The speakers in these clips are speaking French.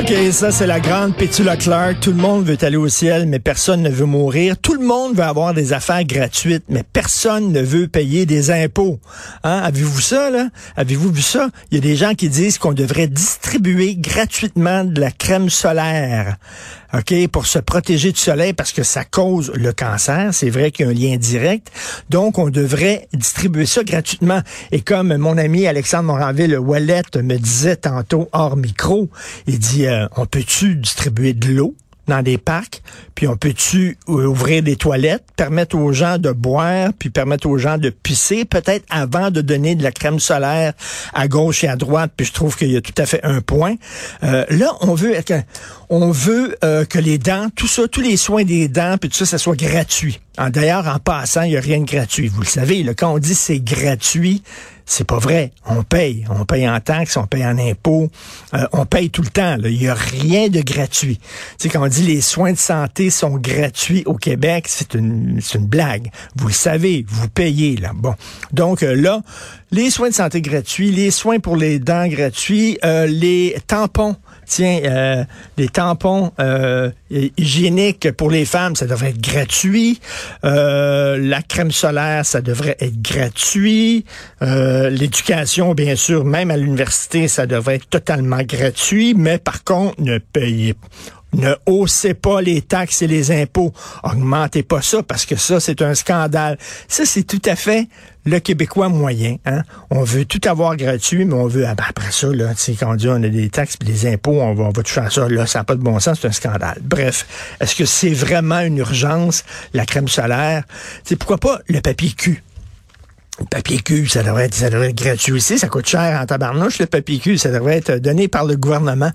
OK, ça, c'est la grande Pétula Clark. Tout le monde veut aller au ciel, mais personne ne veut mourir. Tout le monde veut avoir des affaires gratuites, mais personne ne veut payer des impôts. Hein? Avez-vous ça, là? Avez-vous vu ça? Il y a des gens qui disent qu'on devrait distribuer gratuitement de la crème solaire. OK, pour se protéger du soleil parce que ça cause le cancer. C'est vrai qu'il y a un lien direct. Donc, on devrait distribuer ça gratuitement. Et comme mon ami Alexandre Moranville Wallet me disait tantôt hors micro, il dit, euh, on peut-tu distribuer de l'eau? Dans des parcs, puis on peut-tu euh, ouvrir des toilettes, permettre aux gens de boire, puis permettre aux gens de pisser, peut-être avant de donner de la crème solaire à gauche et à droite, puis je trouve qu'il y a tout à fait un point. Euh, là, on veut on veut euh, que les dents, tout ça, tous les soins des dents, puis tout ça, ça soit gratuit. D'ailleurs, en passant, il n'y a rien de gratuit. Vous le savez, là, quand on dit c'est gratuit, c'est pas vrai. On paye. On paye en taxes, on paye en impôts, euh, on paye tout le temps. Il n'y a rien de gratuit. Tu sais, quand on dit les soins de santé sont gratuits au Québec, c'est une, une blague. Vous le savez, vous payez. là. Bon. Donc euh, là, les soins de santé gratuits, les soins pour les dents gratuits, euh, les tampons. Tiens, euh, les tampons euh, hygiéniques pour les femmes, ça devrait être gratuit. Euh, la crème solaire, ça devrait être gratuit. Euh, L'éducation, bien sûr, même à l'université, ça devrait être totalement gratuit. Mais par contre, ne payez ne haussez pas les taxes et les impôts. Augmentez pas ça parce que ça, c'est un scandale. Ça, c'est tout à fait le Québécois moyen. Hein? On veut tout avoir gratuit, mais on veut, ah ben, après ça, là, quand on dit on a des taxes et des impôts, on va, on va toucher à ça. Là, ça n'a pas de bon sens, c'est un scandale. Bref, est-ce que c'est vraiment une urgence, la crème solaire? C'est pourquoi pas le papier cul? Papier cul, ça devrait être, ça devrait être gratuit aussi. Ça coûte cher en tabarnouche, le papier cul. Ça devrait être donné par le gouvernement.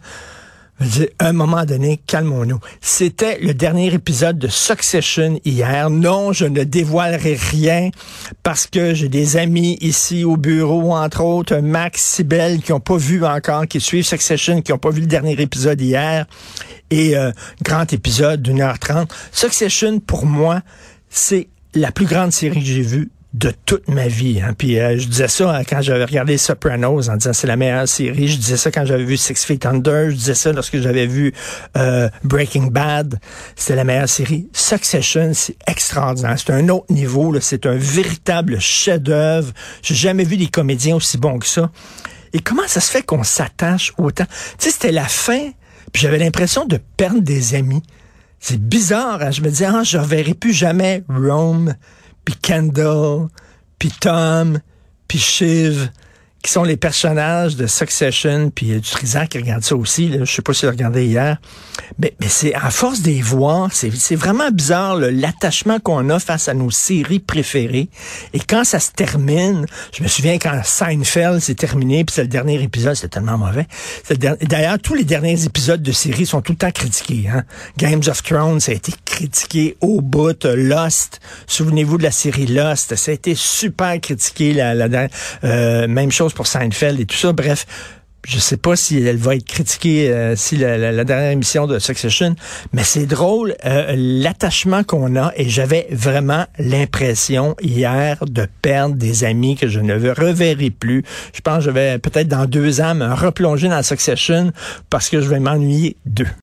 À un moment donné, calmons-nous. C'était le dernier épisode de Succession hier. Non, je ne dévoilerai rien parce que j'ai des amis ici au bureau, entre autres, Max, Sibel, qui n'ont pas vu encore, qui suivent Succession, qui n'ont pas vu le dernier épisode hier. Et euh, grand épisode d'une heure trente. Succession, pour moi, c'est la plus grande série que j'ai vue de toute ma vie. Hein. Puis euh, je disais ça hein, quand j'avais regardé Sopranos en disant c'est la meilleure série. Je disais ça quand j'avais vu Six Feet Under. Je disais ça lorsque j'avais vu euh, Breaking Bad. C'était la meilleure série. Succession, c'est extraordinaire. C'est un autre niveau. C'est un véritable chef-d'œuvre. J'ai jamais vu des comédiens aussi bons que ça. Et comment ça se fait qu'on s'attache autant? Tu sais, c'était la fin, puis j'avais l'impression de perdre des amis. C'est bizarre. hein. Je me disais, ah, je reverrai plus jamais Rome, puis Kendall, puis Tom, puis Shiv, qui sont les personnages de Succession, puis du Trizan qui regarde ça aussi. Là. Je sais pas si vous regardé hier. Mais, mais c'est à force de les voir, c'est c'est vraiment bizarre l'attachement qu'on a face à nos séries préférées. Et quand ça se termine, je me souviens quand Seinfeld s'est terminé, puis c'est le dernier épisode, c'était tellement mauvais. C'est D'ailleurs, tous les derniers épisodes de séries sont tout le temps critiqués. Hein? Games of Thrones, ça a été critiqué au bout. Lost, souvenez-vous de la série Lost, ça a été super critiqué. La, la, euh, même chose pour Seinfeld et tout ça. Bref, je sais pas si elle va être critiquée euh, si la, la- la dernière émission de Succession, mais c'est drôle euh, l'attachement qu'on a et j'avais vraiment l'impression hier de perdre des amis que je ne reverrai plus. Je pense que je vais peut-être dans deux ans me replonger dans Succession parce que je vais m'ennuyer d'eux.